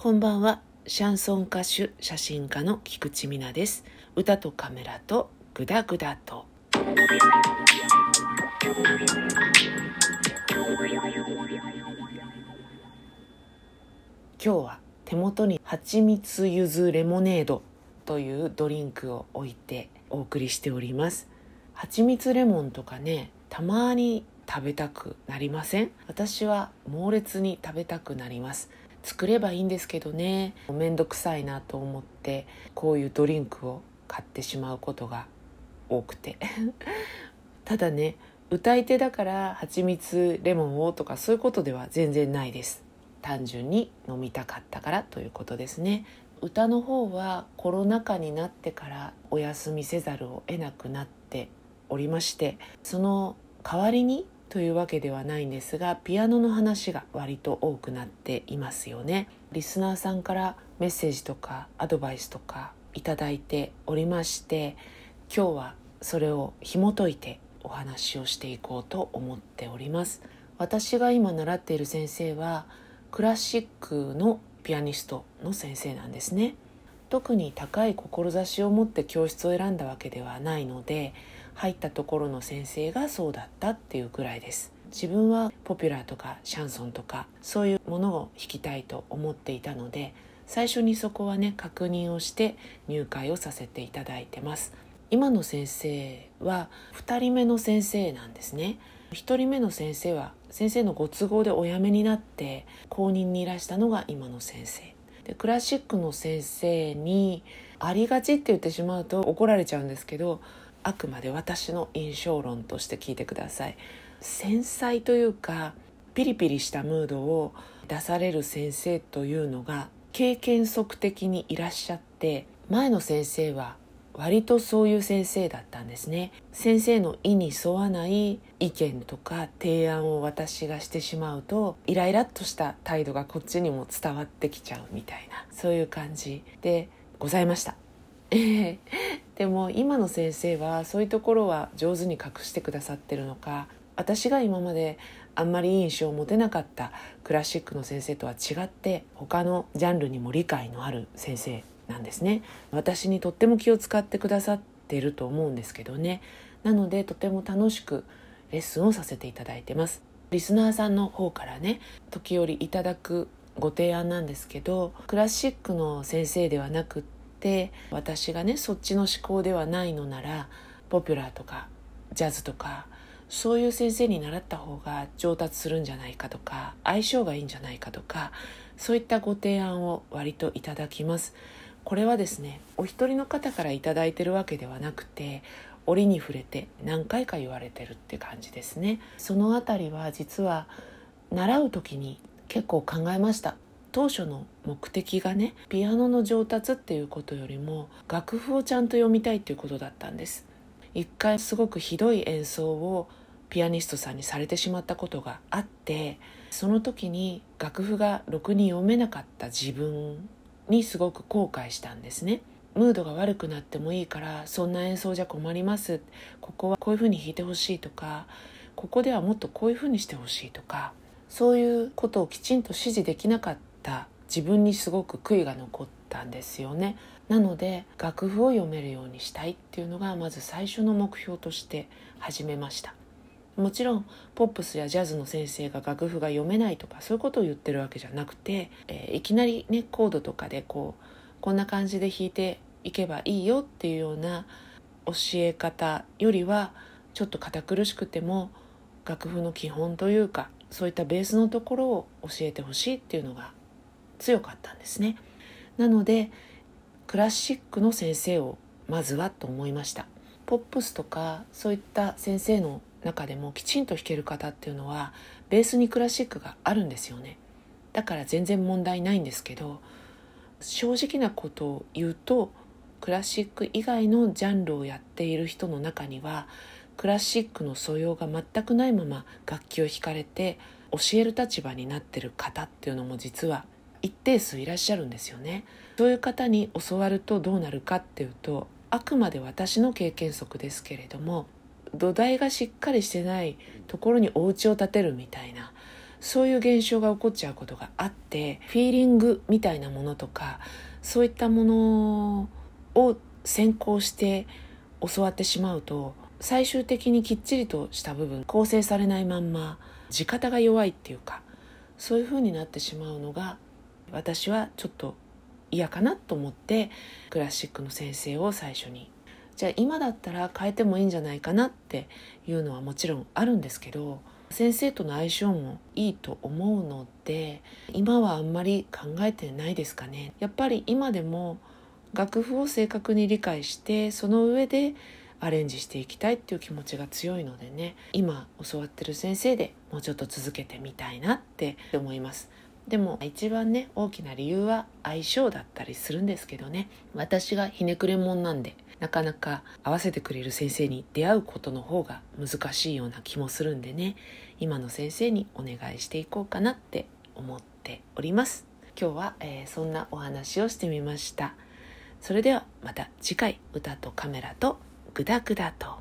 こんばんは。シャンソン歌手、写真家の菊池美奈です。歌とカメラとグダグダと。今日は手元に蜂蜜ゆずレモネードというドリンクを置いてお送りしております。蜂蜜レモンとかね、たまに食べたくなりません？私は猛烈に食べたくなります作ればいいんですけどね。めんどくさいなと思ってこういうドリンクを買ってしまうことが多くて。ただね歌い手だから蜂蜜レモンをとかそういうことでは全然ないです。単純に飲みたかったからということですね。歌の方はコロナ禍になってからお休みせざるを得なくなっておりましてその代わりにというわけではないんですがピアノの話が割と多くなっていますよね。リスナーさんからメッセージとかアドバイスとかいただいておりまして今日はそれを紐解いてお話をしていこうと思っております。私が今習っている先生はクラシックのピアニストの先生なんですね。特に高い志を持って教室を選んだわけではないので入ったところの先生がそうだったっていうくらいです。自分はポピュラーとかシャンソンとかそういうものを弾きたいと思っていたので最初にそこはね確認をして入会をさせていただいてます。今の先生は2人目の先生なんですね。1人目の先生は先生のご都合でお辞めになって後任にいらしたのが今の先生。でクラシックの先生にありがちって言ってしまうと怒られちゃうんですけどあくまで私の印象論として聞いてください。繊細というかピリピリしたムードを出される先生というのが経験則的にいらっしゃって前の先生は割とそういう先生だったんですね。先生の意に沿わない意見とか提案を私がしてしまうとイライラっとした態度がこっちにも伝わってきちゃうみたいなそういう感じでございました。でも今の先生はそういうところは上手に隠してくださってるのか私が今まであんまりいい印象を持てなかったクラシックの先生とは違って他のジャンルにも理解のある先生なんですね。私にとっても気を使ってくださってると思うんですけどね。なのでとても楽しくレッスンをさせていただいてます。リスナーさんの方からね時折いただくご提案なんですけどクラシックの先生ではなくって私がねそっちの思考ではないのならポピュラーとかジャズとかそういう先生に習った方が上達するんじゃないかとか相性がいいんじゃないかとかそういったご提案を割といただきます。これはですねお一人の方から頂いてるわけではなくて折に触れて何回か言われてるって感じですね。その辺りは実は習う時に結構考えました。当初の目的がねピアノの上達っていうことよりも楽譜をちゃんと読みたいっていうことだったんです。一回すごくひどい演奏をピアニストさんにされてしまったことがあってその時に楽譜がろくに読めなかった自分にすごく後悔したんですね。ムードが悪くなってもいいからそんな演奏じゃ困ります。ここはこういうふうに弾いてほしいとかここではもっとこういうふうにしてほしいとかそういうことをきちんと指示できなかった自分にすごく悔いが残ったんですよね。なので楽譜を読めるようにしたいっていうのがまず最初の目標として始めました。もちろんポップスやジャズの先生が楽譜が読めないとかそういうことを言ってるわけじゃなくて、えー、いきなりねコードとかでこうこんな感じで弾いていけばいいよっていうような教え方よりはちょっと堅苦しくても楽譜の基本というかそういったベースのところを教えてほしいっていうのが強かったんですね。なのでクラシックの先生をまずはと思いました。ポップスとかそういった先生の中でもきちんと弾ける方っていうのはベースにクラシックがあるんですよね。だから全然問題ないんですけど正直なことを言うとクラシック以外のジャンルをやっている人の中にはクラシックの素養が全くないまま楽器を弾かれて教える立場になってる方っていうのも実は一定数いらっしゃるんですよね。そういう方に教わるとどうなるかっていうとあくまで私の経験則ですけれども土台がしっかりしてないところにお家を建てるみたいなそういう現象が起こっちゃうことがあってフィーリングみたいなものとかそういったものを先行して教わってしまうと最終的にきっちりとした部分構成されないまんま地方が弱いっていうかそういう風になってしまうのが私はちょっと嫌かなと思ってクラシックの先生を最初に。じゃあ今だったら変えてもいいんじゃないかなっていうのはもちろんあるんですけど先生との相性もいいと思うので今はあんまり考えてないですかね。やっぱり今でも楽譜を正確に理解してその上でアレンジしていきたいっていう気持ちが強いのでね今教わってる先生でもうちょっと続けてみたいなって思います。でも一番ね大きな理由は相性だったりするんですけどね。私がひねくれもんなんでなかなか合わせてくれる先生に出会うことの方が難しいような気もするんでね。今の先生にお願いしていこうかなって思っております。今日は、えー、そんなお話をしてみました。それではまた次回歌とカメラとグダグダと。